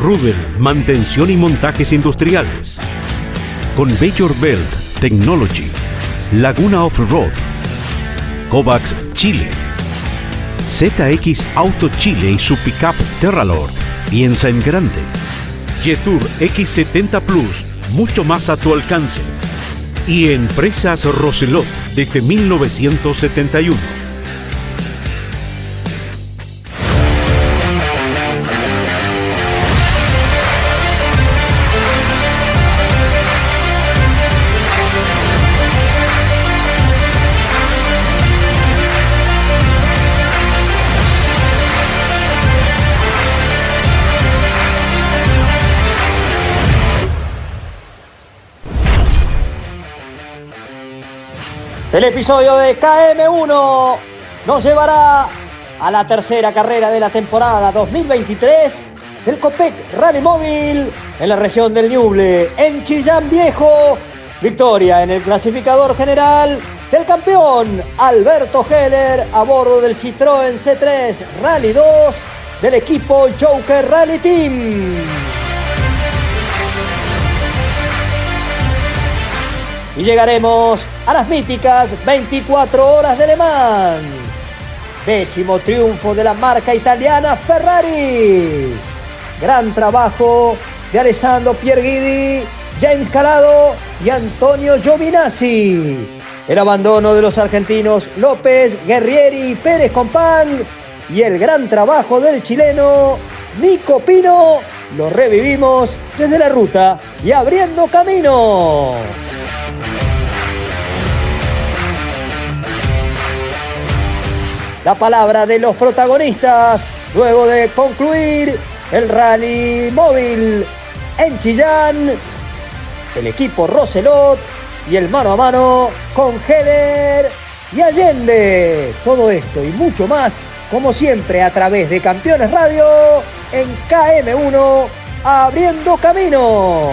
Rubel, mantención y montajes industriales. Con Major Belt Technology. Laguna Off-Road. Kovacs Chile. ZX Auto Chile y su pickup Terralord. Piensa en grande. Jetour X70 Plus, mucho más a tu alcance. Y Empresas Roselot desde 1971. El episodio de KM1 nos llevará a la tercera carrera de la temporada 2023 del Copec Rally Móvil en la región del Ñuble, en Chillán Viejo. Victoria en el clasificador general del campeón Alberto Heller a bordo del Citroën C3 Rally 2 del equipo Joker Rally Team. Y llegaremos a las míticas 24 horas de Le Mans. Décimo triunfo de la marca italiana Ferrari. Gran trabajo de Alessandro Pierguidi, James Calado y Antonio Giovinazzi. El abandono de los argentinos López, Guerrieri y Pérez Compán y el gran trabajo del chileno Nico Pino lo revivimos desde la ruta y abriendo camino. La palabra de los protagonistas luego de concluir el rally móvil en Chillán, el equipo Roselot y el mano a mano con Heller y Allende. Todo esto y mucho más, como siempre, a través de Campeones Radio en KM1, abriendo camino.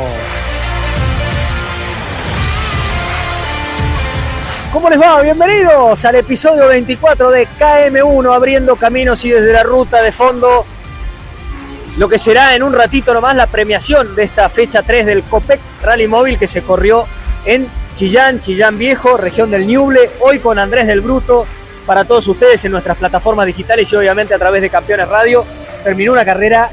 ¿Cómo les va? Bienvenidos al episodio 24 de KM1 abriendo caminos y desde la ruta de fondo lo que será en un ratito nomás la premiación de esta fecha 3 del Copec Rally Móvil que se corrió en Chillán, Chillán Viejo, región del Ñuble, hoy con Andrés del Bruto para todos ustedes en nuestras plataformas digitales y obviamente a través de Campeones Radio. Terminó una carrera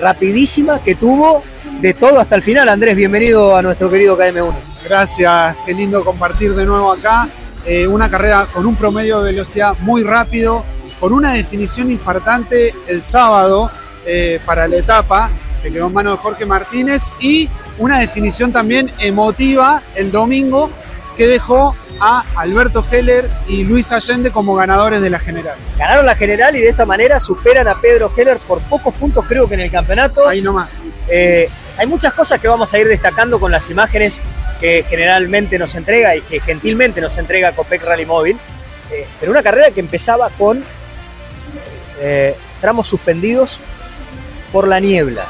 rapidísima que tuvo de todo hasta el final. Andrés, bienvenido a nuestro querido KM1. Gracias, qué lindo compartir de nuevo acá. Eh, una carrera con un promedio de velocidad muy rápido, con una definición infartante el sábado eh, para la etapa, que quedó en manos de Jorge Martínez, y una definición también emotiva el domingo, que dejó a Alberto Heller y Luis Allende como ganadores de la general. Ganaron la general y de esta manera superan a Pedro Heller por pocos puntos, creo que en el campeonato. Ahí nomás. Eh, hay muchas cosas que vamos a ir destacando con las imágenes que generalmente nos entrega y que gentilmente nos entrega Copec Rally Móvil, eh, pero una carrera que empezaba con eh, tramos suspendidos por la niebla.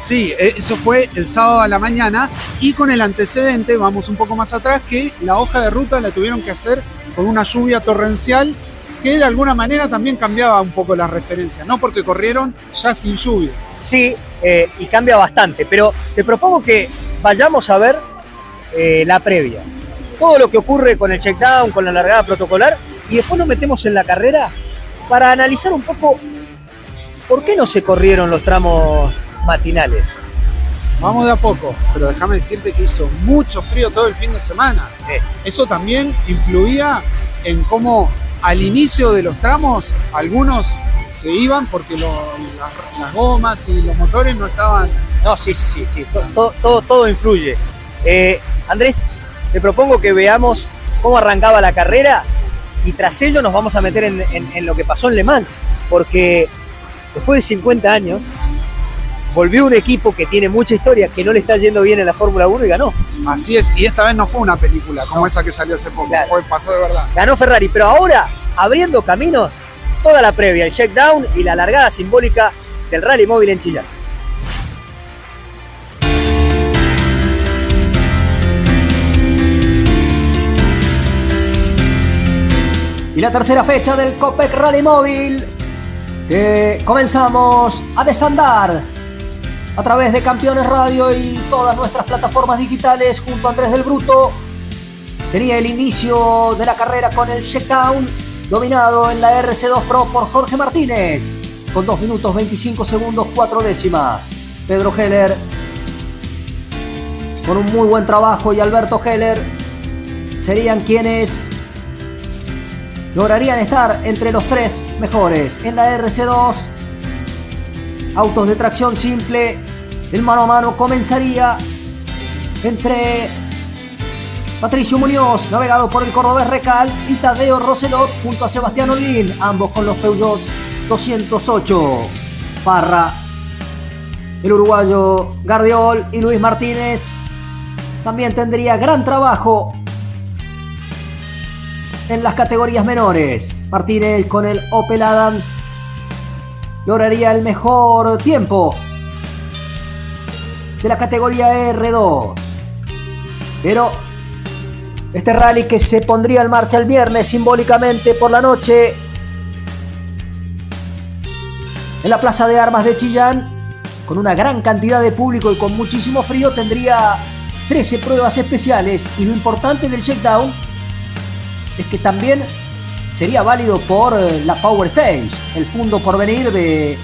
Sí, eh, eso fue el sábado a la mañana y con el antecedente, vamos un poco más atrás, que la hoja de ruta la tuvieron que hacer con una lluvia torrencial que de alguna manera también cambiaba un poco las referencias, ¿no? Porque corrieron ya sin lluvia. Sí, y cambia bastante, pero te propongo que vayamos a ver eh, la previa. Todo lo que ocurre con el checkdown, con la largada protocolar, y después nos metemos en la carrera para analizar un poco por qué no se corrieron los tramos matinales. Vamos de a poco, pero déjame decirte que hizo mucho frío todo el fin de semana. Eso también influía en cómo al inicio de los tramos algunos se iban porque las, gomas y los motores no estaban... No, sí, sí, sí, sí. Todo, todo, todo influye. Eh, Andrés, te propongo que veamos cómo arrancaba la carrera y tras ello nos vamos a meter en, lo que pasó en Le Mans, porque después de 50 años, volvió un equipo que tiene mucha historia, que no le está yendo bien en la Fórmula 1 y ganó. Así es, y esta vez no fue una película como esa que salió hace poco, Claro. fue, pasó de verdad. Ganó Ferrari, pero ahora abriendo caminos, toda la previa, el checkdown y la largada simbólica del rally móvil en Chillán. Y la tercera fecha del Copec Rally Móvil, que comenzamos a desandar a través de Campeones Radio y todas nuestras plataformas digitales junto a Andrés del Bruto. Tenía el inicio de la carrera con el checkdown dominado en la RC2 Pro por Jorge Martínez con 2 minutos 25 segundos 4 décimas. Pedro Heller con un muy buen trabajo y Alberto Heller serían quienes lograrían estar entre los tres mejores en la RC2. Autos de tracción simple, el mano a mano comenzaría entre Patricio Muñoz, navegado por el cordobés Recal, y Tadeo Roselot junto a Sebastián Olín, ambos con los Peugeot 208. Parra, el uruguayo Gardiol y Luis Martínez también tendría gran trabajo en las categorías menores. Martínez con el Opel Adams lograría el mejor tiempo de la categoría R2. Pero este rally que se pondría en marcha el viernes simbólicamente por la noche en la Plaza de Armas de Chillán, con una gran cantidad de público y con muchísimo frío, tendría 13 pruebas especiales y lo importante del checkdown que también sería válido por eh, la Power Stage, el fondo por venir de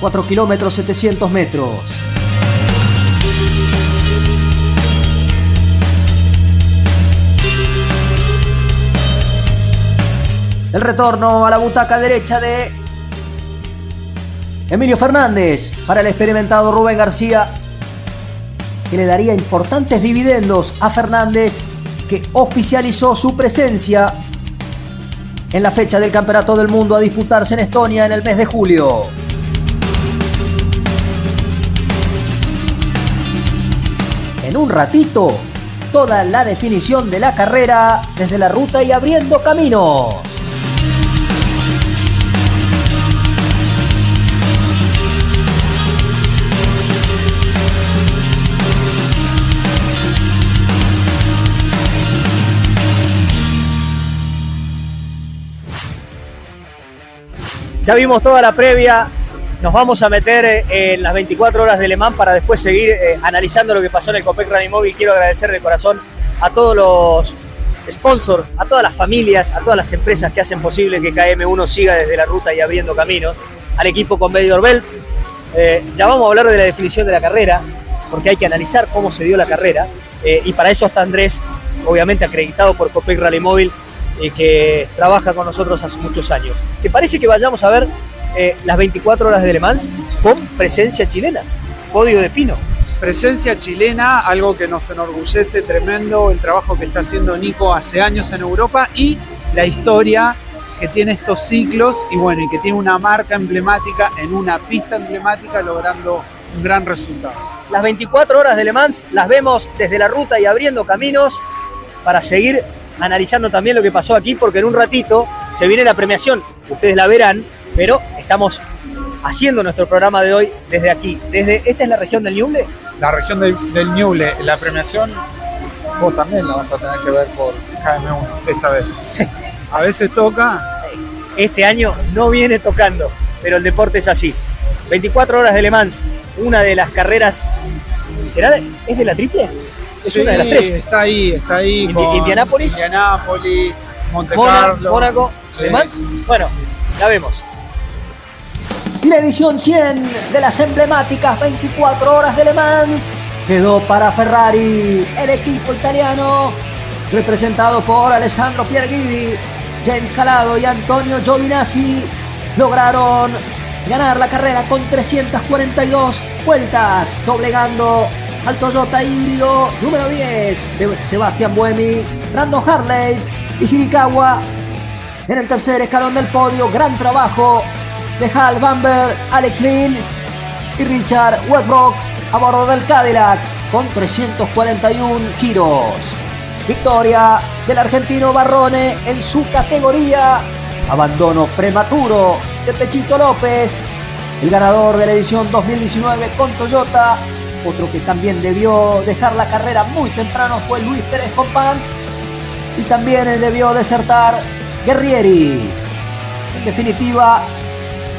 4 kilómetros 700 metros. El retorno a la butaca derecha de Emilio Fernández para el experimentado Rubén García, que le daría importantes dividendos a Fernández, que oficializó su presencia en la fecha del Campeonato del Mundo a disputarse en Estonia en el mes de julio. En un ratito, toda la definición de la carrera desde la ruta y abriendo caminos. Ya vimos toda la previa. Nos vamos a meter eh, en las 24 horas de Le Mans para después seguir eh, analizando lo que pasó en el Copec Rally Móvil. Quiero agradecer de corazón a todos los sponsors, a todas las familias, a todas las empresas que hacen posible que KM1 siga desde la ruta y abriendo caminos. Al equipo con Belt. Eh, ya vamos a hablar de la definición de la carrera, porque hay que analizar cómo se dio la carrera. y para eso está Andrés, obviamente acreditado por Copec Rally Móvil y que trabaja con nosotros hace muchos años. ¿Te parece que vayamos a ver eh, las 24 horas de Le Mans con presencia chilena? Podio de Pino. Presencia chilena, algo que nos enorgullece tremendo, el trabajo que está haciendo Nico hace años en Europa y la historia que tiene estos ciclos y bueno, y que tiene una marca emblemática en una pista emblemática logrando un gran resultado. Las 24 horas de Le Mans las vemos desde la ruta y abriendo caminos para seguir analizando también lo que pasó aquí, porque en un ratito se viene la premiación, ustedes la verán, pero estamos haciendo nuestro programa de hoy desde aquí, desde, esta es la región del Ñuble, La región del, del Ñuble, la premiación, vos también la vas a tener que ver por KM1 esta vez. A veces toca, este año no viene tocando, pero el deporte es así. 24 horas de Le Mans, una de las carreras, ¿será, es de la triple? Es sí, una de las tres. está ahí, está ahí. Indi- con Indianápolis. Indianápolis, Monte Mona- Carlo. Mónaco, Sí. Le Mans. Bueno, la vemos. Y la edición 100 de las emblemáticas 24 horas de Le Mans quedó para Ferrari, el equipo italiano, representado por Alessandro Pierguidi, James Calado y Antonio Giovinazzi, lograron ganar la carrera con 342 vueltas, doblegando al Toyota híbrido número 10 de Sebastián Buemi, Brandon Harley y Hirikawa en el tercer escalón del podio. Gran trabajo de Hal Bamber, Ale Klein y Richard Westbrook a bordo del Cadillac con 341 giros. Victoria del argentino Barrone en su categoría. Abandono prematuro de Pechito López, el ganador de la edición 2019 con Toyota. Otro que también debió dejar la carrera muy temprano fue Luis Pérez Compán. Y también debió desertar Guerrieri. En definitiva,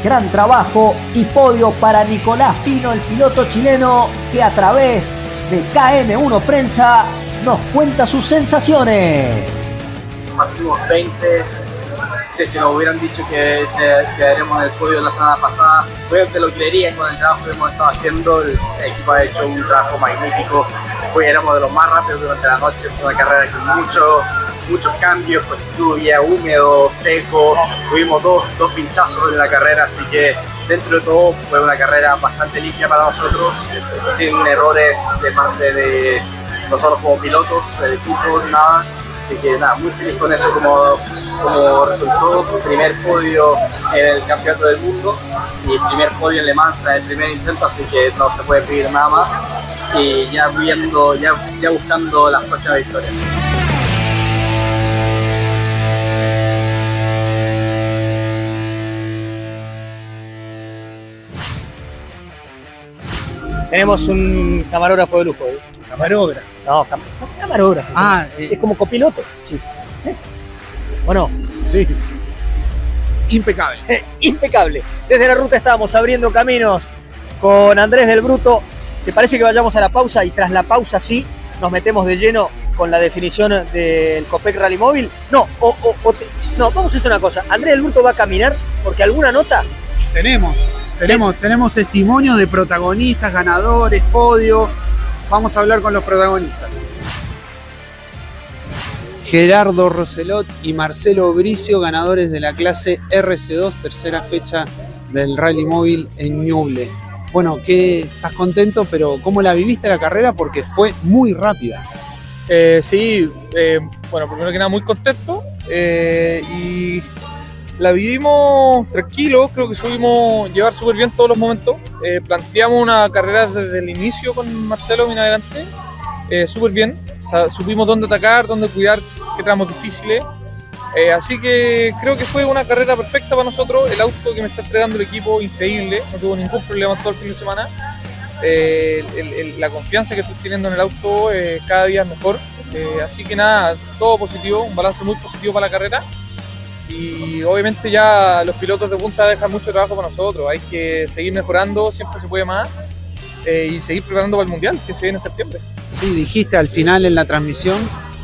gran trabajo y podio para Nicolás Pino, el piloto chileno que a través de KM1 Prensa nos cuenta sus sensaciones. Partimos 20, si es que nos hubieran dicho que quedaremos en el podio la semana pasada, obviamente lo creerían con el trabajo que hemos estado haciendo, el equipo ha hecho un trabajo magnífico, hoy éramos de los más rápidos durante la noche, fue una carrera con mucho muchos cambios, con lluvia, húmedo, seco, tuvimos dos, dos pinchazos en la carrera, así que dentro de todo fue una carrera bastante limpia para nosotros, sin errores de parte de nosotros como pilotos, el equipo, nada. Así que nada, muy feliz con eso como, como resultó. Primer podio en el Campeonato del Mundo y primer podio en Le Mans el primer intento, así que no se puede pedir nada más. Y ya viendo, ya, ya buscando las próximas victorias. Tenemos un camarógrafo de lujo. ¿eh? Camarógrafo. No, cam camarógrafo. Ah, eh. es como copiloto. Sí. ¿Eh? ¿O no? Sí. Impecable. Impecable. Desde la ruta estábamos abriendo caminos con Andrés del Bruto. ¿Te parece que vayamos a la pausa y tras la pausa sí nos metemos de lleno con la definición del Copec Rally Móvil? No, o, o, no, vamos a hacer una cosa. Andrés del Bruto va a caminar porque alguna nota tenemos. Tenemos, tenemos testimonios de protagonistas, ganadores, podio. Vamos a hablar con los protagonistas. Gerardo Roselot y Marcelo Bricio, ganadores de la clase RC2, tercera fecha del Rally Móvil en Ñuble. Bueno, ¿qué, estás contento, pero ¿cómo la viviste la carrera? Porque fue muy rápida. Eh, sí, eh, bueno, primero que nada muy contento eh, y la vivimos tranquilo, creo que subimos llevar súper bien todos los momentos. Eh, planteamos una carrera desde el inicio con Marcelo, mi navegante, eh, súper bien. supimos dónde atacar, dónde cuidar, qué tramos difíciles. Eh, así que creo que fue una carrera perfecta para nosotros. El auto que me está entregando el equipo, increíble, no tuvo ningún problema todo el fin de semana. la confianza que estoy teniendo en el auto cada día es mejor. así que nada, todo positivo, un balance muy positivo para la carrera y obviamente ya los pilotos de punta dejan mucho trabajo para nosotros, hay que seguir mejorando, siempre se puede más eh, y seguir preparando para el Mundial que se viene en septiembre. Sí, dijiste al final en la transmisión,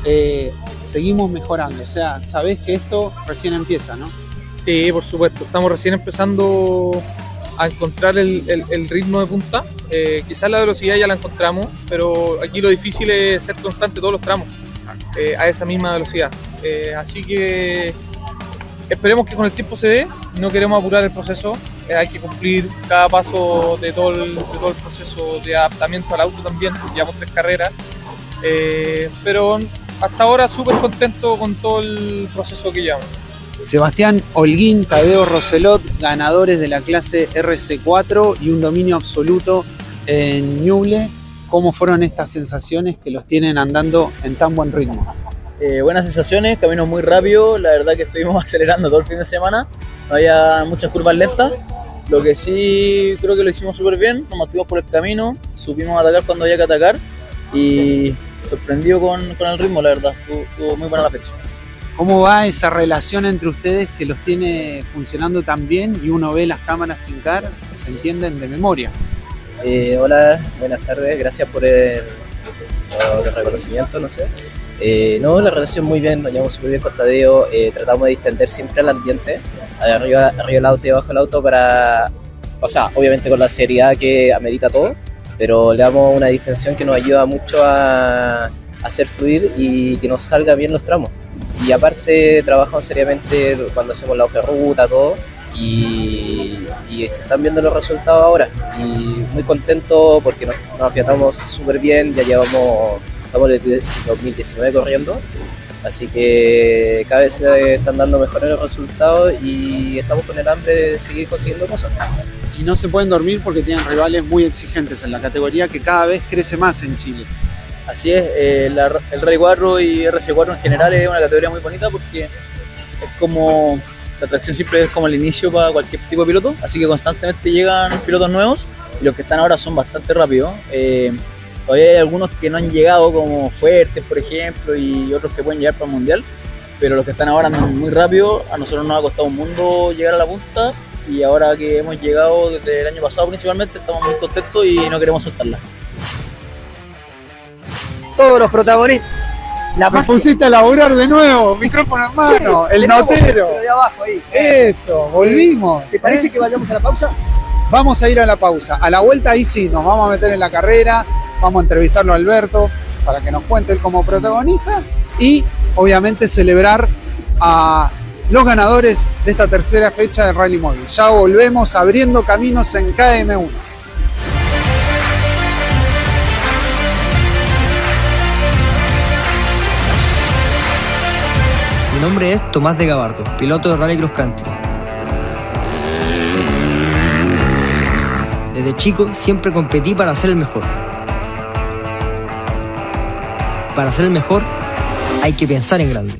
eh, seguimos mejorando, o sea, sabés que esto recién empieza, ¿no? Sí, por supuesto, estamos recién empezando a encontrar el, ritmo de punta, eh, quizás la velocidad ya la encontramos, pero aquí lo difícil es ser constante todos los tramos a esa misma velocidad. así que Esperemos que con el tiempo se dé, no queremos apurar el proceso, eh, hay que cumplir cada paso de todo, el, proceso de adaptamiento al auto también, llevamos tres carreras, eh, pero hasta ahora súper contento con todo el proceso que llevamos. Sebastián Holguín, Tadeo Roselot, ganadores de la clase RC4 y un dominio absoluto en Ñuble. ¿Cómo fueron estas sensaciones que los tienen andando en tan buen ritmo? Eh, buenas sensaciones, camino muy rápido, la verdad que estuvimos acelerando todo el fin de semana, no había muchas curvas lentas, lo que sí creo que lo hicimos súper bien, nos mantuvimos por el camino, supimos atacar cuando había que atacar. Y sorprendido con, el ritmo, la verdad, estuvo, muy buena la fecha. ¿Cómo va esa relación entre ustedes que los tiene funcionando tan bien y uno ve las cámaras sin car, se entienden de memoria? Eh, hola, buenas tardes, gracias por el, por el reconocimiento, no sé. Eh, no, la relación muy bien, nos llevamos súper bien con Tadeo, eh, tratamos de distender siempre al ambiente, arriba, arriba del auto y abajo del auto para, o sea, obviamente con la seriedad que amerita todo, pero le damos una distensión que nos ayuda mucho a, hacer fluir y que nos salga bien los tramos. Y aparte trabajamos seriamente cuando hacemos la hoja de ruta, todo, y, se están viendo los resultados ahora. Y muy contento porque nos, nos afiatamos súper bien, ya llevamos estamos desde 2019 corriendo, así que cada vez se están dando mejores resultados y estamos con el hambre de seguir consiguiendo cosas. y no se pueden dormir porque tienen rivales muy exigentes en la categoría que cada vez crece más en Chile. Así es, eh, la- el Rally 4 y RC4 en general es una categoría muy bonita porque es como la atracción siempre es como el inicio para cualquier tipo de piloto, así que constantemente llegan pilotos nuevos y los que están ahora son bastante rápidos. Eh, todavía hay algunos que no han llegado como Fuertes, por ejemplo, y otros que pueden llegar para el Mundial, pero los que están ahora andan muy rápido, a nosotros nos ha costado un mundo llegar a la punta y ahora que hemos llegado desde el año pasado principalmente estamos muy contentos y no queremos soltarla. Todos los protagonistas. La Me pusiste a laburar de nuevo, micrófono en mano, el notero. abajo ahí. Eso, volvimos. ¿Te parece ¿eh? que vayamos a la pausa? Vamos a ir a la pausa. A la vuelta ahí sí, nos vamos a meter en la carrera, vamos a entrevistarlo a Alberto para que nos cuente él como protagonista y obviamente celebrar a los ganadores de esta tercera fecha de Rally Móvil. Ya volvemos abriendo caminos en KM1. Mi nombre es Tomás de Gabardo, piloto de Rally Cross Country. Desde chico siempre competí para ser el mejor. Para ser el mejor hay que pensar en grande.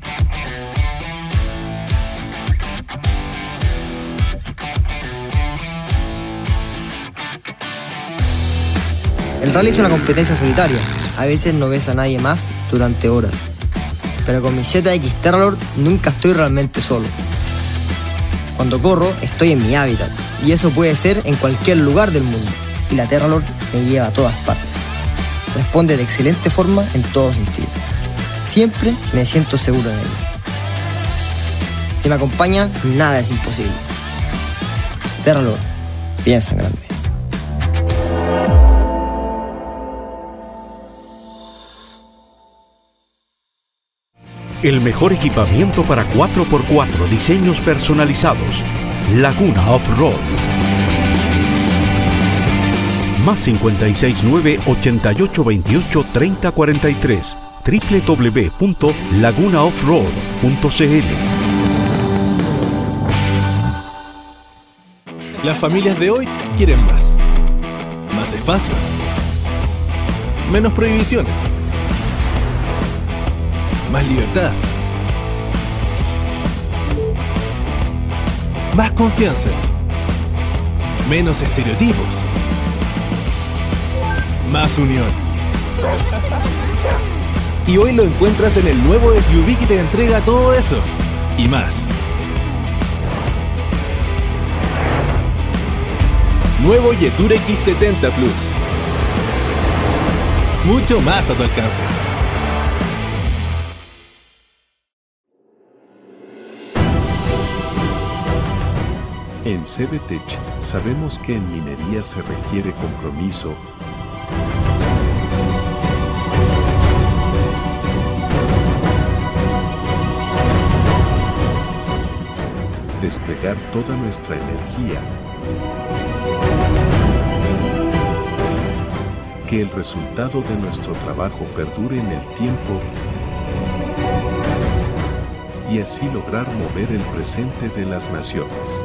El rally es una competencia solitaria. A veces no ves a nadie más durante horas pero con mi ZX Terralord nunca estoy realmente solo. Cuando corro, estoy en mi hábitat, y eso puede ser en cualquier lugar del mundo, y la Terralord me lleva a todas partes. Responde de excelente forma en todo sentido. Siempre me siento seguro en ella. Si me acompaña, nada es imposible. Terralord, piensa en grande. El mejor equipamiento para 4x4 diseños personalizados. Laguna Off-Road. Más 569 8828 3043 www.lagunaoffroad.cl Las familias de hoy quieren más. Más espacio. Menos prohibiciones. Más libertad. Más confianza. Menos estereotipos. Más unión. Y hoy lo encuentras en el nuevo SUV que te entrega todo eso. Y más. Nuevo Yetur X70 Plus. Mucho más a tu alcance. En CBTech sabemos que en minería se requiere compromiso, desplegar toda nuestra energía, que el resultado de nuestro trabajo perdure en el tiempo y así lograr mover el presente de las naciones.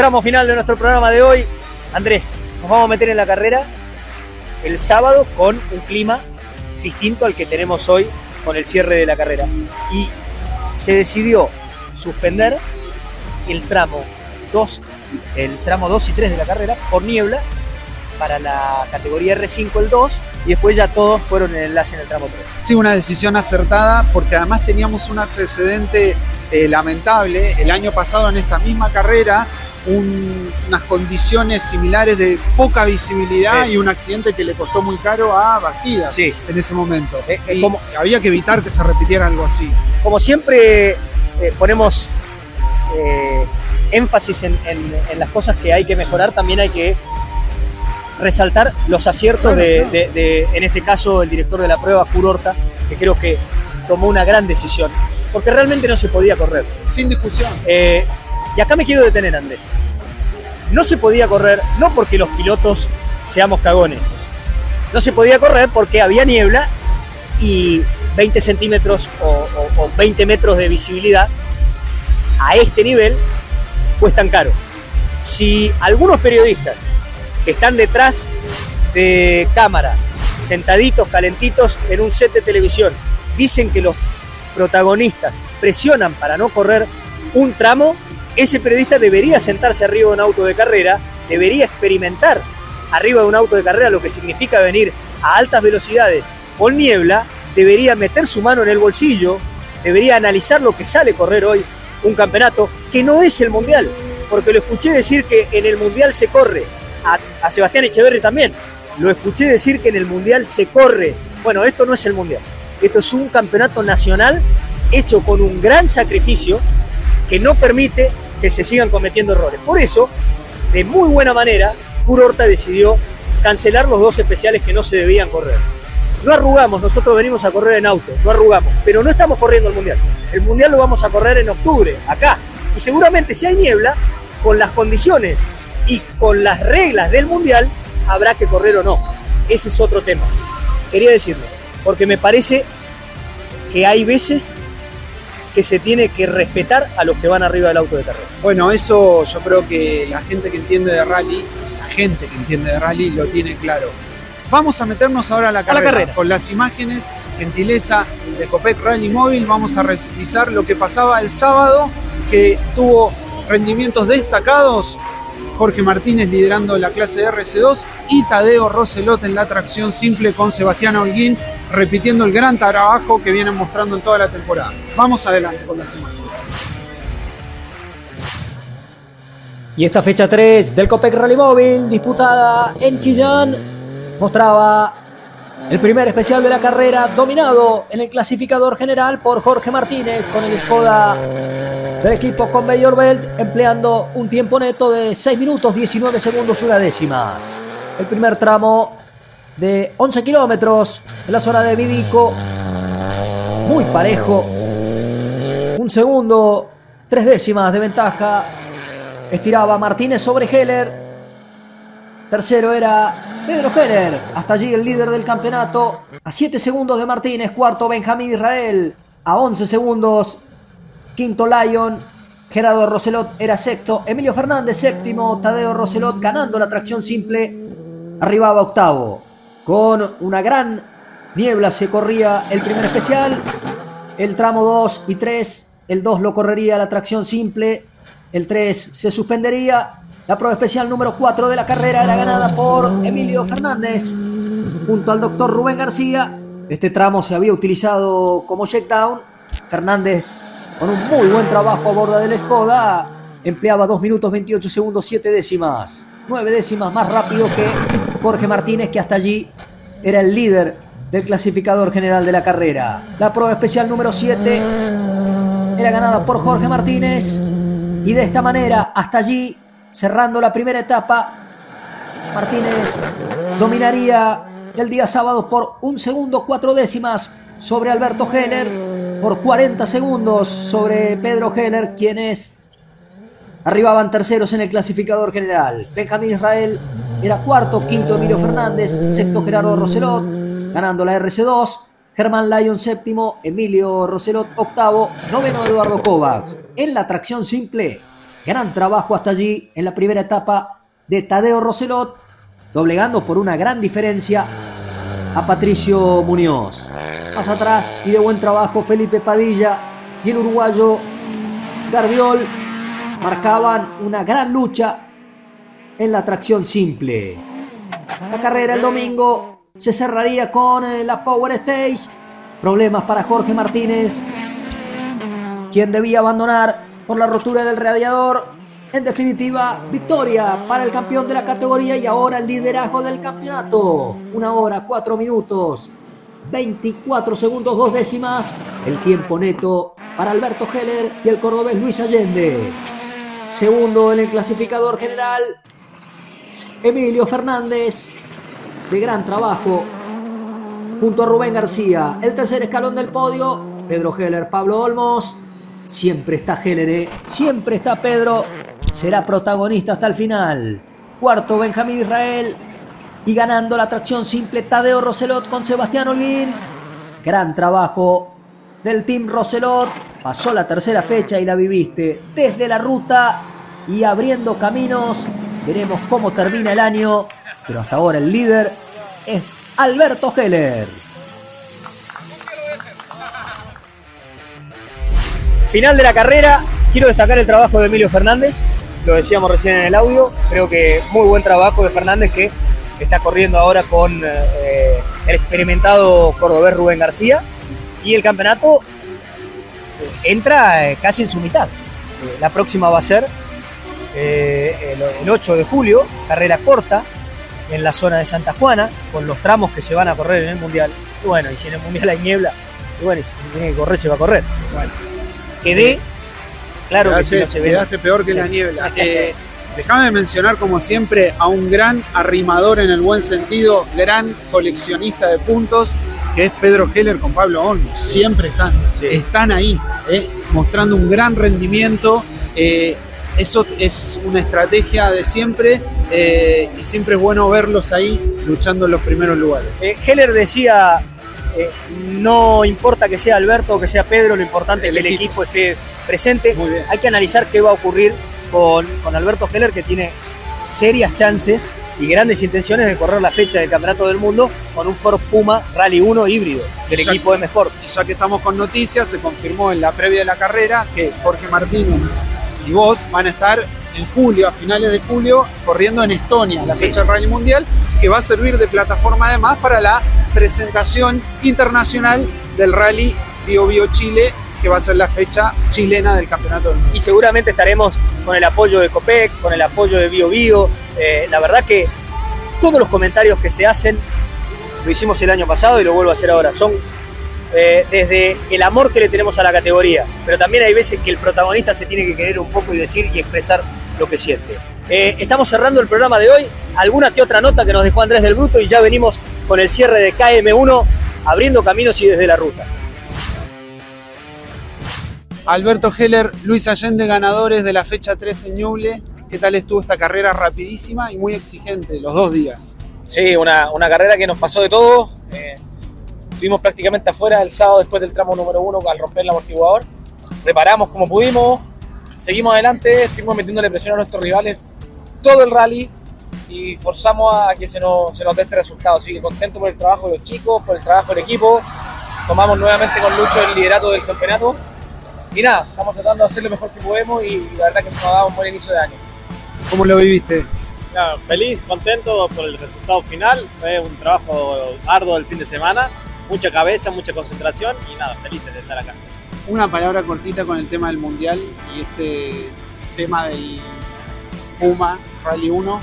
Tramo final de nuestro programa de hoy. Andrés, nos vamos a meter en la carrera el sábado con un clima distinto al que tenemos hoy con el cierre de la carrera. Y se decidió suspender el tramo 2, el tramo 2 y 3 de la carrera por niebla para la categoría R5 el 2 y después ya todos fueron en enlace en el tramo 3. Sí, una decisión acertada porque además teníamos un antecedente eh, lamentable. El año pasado en esta misma carrera un- unas condiciones similares de poca visibilidad Sí. y un accidente que le costó muy caro a Bastidas Sí. en ese momento. eh, Y como- había que evitar que se repitiera algo así. Como siempre eh, ponemos eh, énfasis en, en- en las cosas que hay que mejorar, también hay que resaltar los aciertos de, de- de, en este caso, el director de la prueba, Curorta, que creo que tomó una gran decisión, porque realmente no se podía correr. Sin discusión. Eh, y acá me quiero detener, Andrés. No se podía correr, no porque los pilotos seamos cagones, no se podía correr porque había niebla y 20 centímetros o, o- o 20 metros de visibilidad a este nivel cuestan caro. Si algunos periodistas que están detrás de cámara, sentaditos, calentitos en un set de televisión, dicen que los protagonistas presionan para no correr un tramo, ese periodista debería sentarse arriba de un auto de carrera, debería experimentar arriba de un auto de carrera lo que significa venir a altas velocidades con niebla, debería meter su mano en el bolsillo, debería analizar lo que sale correr hoy un campeonato que no es el mundial, porque lo escuché decir que en el mundial se corre, a, Sebastián Echeverri también, lo escuché decir que en el mundial se corre. Bueno, esto no es el mundial, esto es un campeonato nacional hecho con un gran sacrificio que no permite que se sigan cometiendo errores. Por eso, de muy buena manera, Curorta decidió cancelar los dos especiales que no se debían correr. No arrugamos, nosotros venimos a correr en auto, no arrugamos, pero no estamos corriendo el Mundial. El Mundial lo vamos a correr en octubre, acá. Y seguramente si hay niebla, con las condiciones y con las reglas del Mundial, habrá que correr o no. Ese es otro tema. Quería decirlo, porque me parece que hay veces que se tiene que respetar a los que van arriba del auto de carrera. Bueno, eso yo creo que la gente que entiende de rally, la gente que entiende de rally lo tiene claro. Vamos a meternos ahora a la carrera, carrera. con las imágenes, gentileza de Copec Rally Móvil. Vamos a revisar lo que pasaba el sábado, que tuvo rendimientos destacados. Jorge Martínez liderando la clase RC2 y Tadeo Roselot en la tracción simple con Sebastián Holguín repitiendo el gran trabajo que vienen mostrando en toda la temporada. Vamos adelante con las imágenes. Y esta fecha 3 del Copec Rally Móvil, disputada en Chillán, mostraba el primer especial de la carrera, dominado en el clasificador general por Jorge Martínez con el Skoda del equipo Conveyor Belt, empleando un tiempo neto de 6 minutos 19 segundos una décima. El primer tramo de 11 kilómetros en la zona de Vivico, muy parejo. Un segundo, tres décimas de ventaja Estiraba Martínez sobre Heller. Tercero era Pedro Heller. Hasta allí el líder del campeonato. A 7 segundos de Martínez. Cuarto Benjamín Israel. A 11 segundos. Quinto Lyon. Gerardo Roselot era sexto. Emilio Fernández séptimo. Tadeo Roselot ganando la tracción simple. Arribaba octavo. Con una gran niebla se corría el primer especial. El tramo 2 y 3. El 2 lo correría la tracción simple. El 3 se suspendería. La prueba especial número 4 de la carrera era ganada por Emilio Fernández junto al doctor Rubén García. Este tramo se había utilizado como checkdown. Fernández, con un muy buen trabajo a borda del Skoda, empleaba 2 minutos 28 segundos 7 décimas. 9 décimas más rápido que Jorge Martínez, que hasta allí era el líder del clasificador general de la carrera. La prueba especial número 7 era ganada por Jorge Martínez. Y de esta manera, hasta allí, cerrando la primera etapa, Martínez dominaría el día sábado por un segundo cuatro décimas sobre Alberto Heller, por 40 segundos sobre Pedro Heller, quienes arribaban terceros en el clasificador general. Benjamín Israel era cuarto, quinto Emilio Fernández, sexto Gerardo Roselot, ganando la RC2. Germán Lyon séptimo, Emilio Roselot octavo, noveno Eduardo Kovacs. En la tracción simple, gran trabajo hasta allí en la primera etapa de Tadeo Roselot, doblegando por una gran diferencia a Patricio Muñoz. Más atrás y de buen trabajo Felipe Padilla y el uruguayo Garbiol marcaban una gran lucha en la tracción simple. La carrera el domingo se cerraría con eh, la Power Stage. Problemas para Jorge Martínez, quien debía abandonar por la rotura del radiador. En definitiva, victoria para el campeón de la categoría y ahora el liderazgo del campeonato. Una hora, cuatro minutos, 24 segundos, dos décimas. El tiempo neto para Alberto Heller y el cordobés Luis Allende. Segundo en el clasificador general, Emilio Fernández de gran trabajo junto a Rubén García. El tercer escalón del podio, Pedro Heller, Pablo Olmos. Siempre está Heller, ¿eh? siempre está Pedro. Será protagonista hasta el final. Cuarto, Benjamín Israel. Y ganando la tracción simple, Tadeo Roselot con Sebastián Olguín. Gran trabajo del Team Roselot. Pasó la tercera fecha y la viviste desde la ruta y abriendo caminos. Veremos cómo termina el año pero hasta ahora el líder es Alberto Heller. Final de la carrera, quiero destacar el trabajo de Emilio Fernández, lo decíamos recién en el audio, creo que muy buen trabajo de Fernández que está corriendo ahora con eh, el experimentado cordobés Rubén García y el campeonato entra eh, casi en su mitad. Eh, la próxima va a ser el 8 de julio, carrera corta, en la zona de Santa Juana, con los tramos que se van a correr en el Mundial. Y bueno, y si en el Mundial hay niebla, y bueno, si se tiene que correr, se va a correr. Quedé, claro que si no se ve. Quedaste peor que la niebla. Eh, déjame mencionar, como siempre, a un gran arrimador en el buen sentido, gran coleccionista de puntos, que es Pedro Heller con Pablo Olmos. Siempre están, están ahí, eh, mostrando un gran rendimiento. Eh, eso es una estrategia de siempre eh, y siempre es bueno verlos ahí luchando en los primeros lugares. Heller decía, eh, no importa que sea Alberto o que sea Pedro, lo importante es que el equipo esté presente. Hay que analizar qué va a ocurrir con, con Alberto Heller, que tiene serias chances y grandes intenciones de correr la fecha del Campeonato del Mundo con un Ford Puma Rally 1 híbrido del equipo de Mejor. Ya que estamos con noticias, se confirmó en la previa de la carrera que Jorge Martínez y vos van a estar en julio, a finales de julio, corriendo en Estonia, la fecha del Rally Mundial, que va a servir de plataforma además para la presentación internacional del Rally Bio Bio Chile, que va a ser la fecha chilena del Campeonato del Mundo. Y seguramente estaremos con el apoyo de COPEC, con el apoyo de Bio Bio. Eh, la verdad que todos los comentarios que se hacen, lo hicimos el año pasado y lo vuelvo a hacer ahora, son eh, desde el amor que le tenemos a la categoría, pero también hay veces que el protagonista se tiene que querer un poco y decir y expresar lo que siente. Eh, estamos cerrando el programa de hoy, alguna que otra nota que nos dejó Andrés del Bruto y ya venimos con el cierre de KM1 abriendo caminos y desde la ruta. Alberto Heller, Luis Allende, ganadores de la fecha 3 en Ñuble. ¿Qué tal estuvo esta carrera rapidísima y muy exigente, los dos días? Sí, una, una carrera que nos pasó de todo. Eh, estuvimos prácticamente afuera el sábado después del tramo número uno al romper el amortiguador. Reparamos como pudimos, seguimos adelante, estuvimos metiéndole presión a nuestros rivales todo el rally y forzamos a que se nos, se nos dé este resultado. Así que contento por el trabajo de los chicos, por el trabajo del equipo. Tomamos nuevamente con Lucho el liderato del campeonato. Y nada, estamos tratando de hacer lo mejor que podemos y la verdad que nos ha dado un buen inicio de año. ¿Cómo lo viviste? Ya, feliz, contento por el resultado final. Fue un trabajo arduo el fin de semana, mucha cabeza, mucha concentración y nada, felices de estar acá. Una palabra cortita con el tema del mundial y este tema del Puma Rally 1.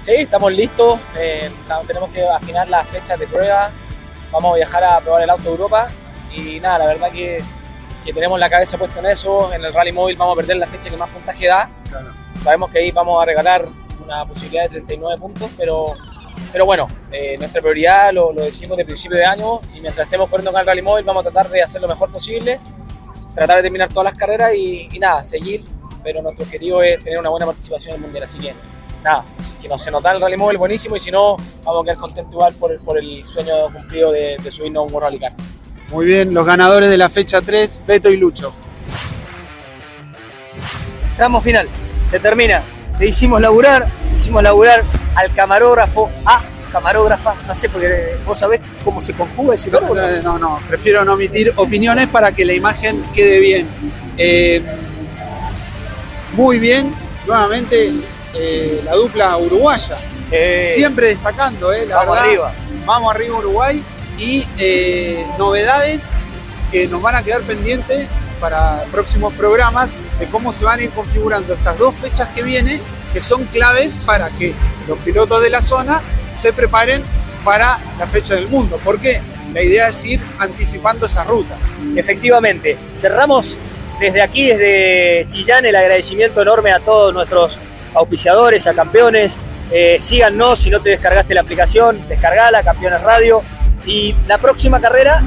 Sí, estamos listos. eh, tenemos que afinar las fechas de prueba. Vamos a viajar a probar el auto a Europa. Y nada, la verdad que, que tenemos la cabeza puesta en eso. En el rally móvil vamos a perder la fecha que más puntaje da. Sabemos que ahí vamos a regalar una posibilidad de 39 puntos, pero, pero bueno, eh, nuestra prioridad lo, lo decimos de principio de año y mientras estemos corriendo con el rally móvil vamos a tratar de hacer lo mejor posible, tratar de terminar todas las carreras y, y nada, seguir, pero nuestro objetivo es tener una buena participación en el Mundial, así que nada, que nos, se nos da el rally móvil buenísimo y si no, vamos a quedar contentos igual por el, por el sueño cumplido de, de subirnos a un World Rally Car. Muy bien, los ganadores de la fecha 3, Beto y Lucho. Tramo final, se termina. Le hicimos laburar, hicimos laburar al camarógrafo, a camarógrafa, no sé, porque vos sabés cómo se conjuga ese. ¿no? No, no, prefiero no omitir opiniones para que la imagen quede bien. Eh, muy bien, nuevamente eh, la dupla uruguaya. Siempre destacando, eh, la Vamos verdad. arriba. Vamos arriba Uruguay y novedades que nos van a quedar pendientes para próximos programas de cómo se van a ir configurando estas dos fechas que vienen, que son claves para que los pilotos de la zona se preparen para la fecha del mundo. Porque la idea es ir anticipando esas rutas. Efectivamente, cerramos desde aquí, desde Chillán, el agradecimiento enorme a todos nuestros auspiciadores, a campeones. Eh, síganos si no te descargaste la aplicación, descargala, Campeones Radio. Y la próxima carrera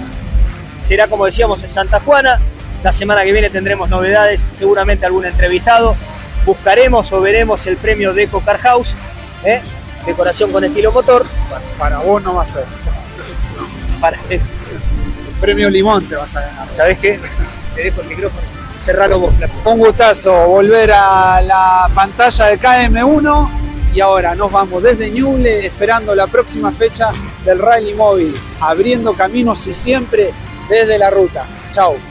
será, como decíamos, en Santa Juana. La semana que viene tendremos novedades, seguramente algún entrevistado. Buscaremos o veremos el premio Deco Car House, ¿eh? decoración con estilo motor. Para vos no va a ser. Para el premio Limón te vas a ganar. ¿Sabés qué? Te dejo el micrófono. Cerralo vos, Flaco. Un gustazo volver a la pantalla de KM1 y ahora nos vamos desde Ñuble esperando la próxima fecha del Rally Móvil, abriendo caminos y siempre desde la ruta. Chao.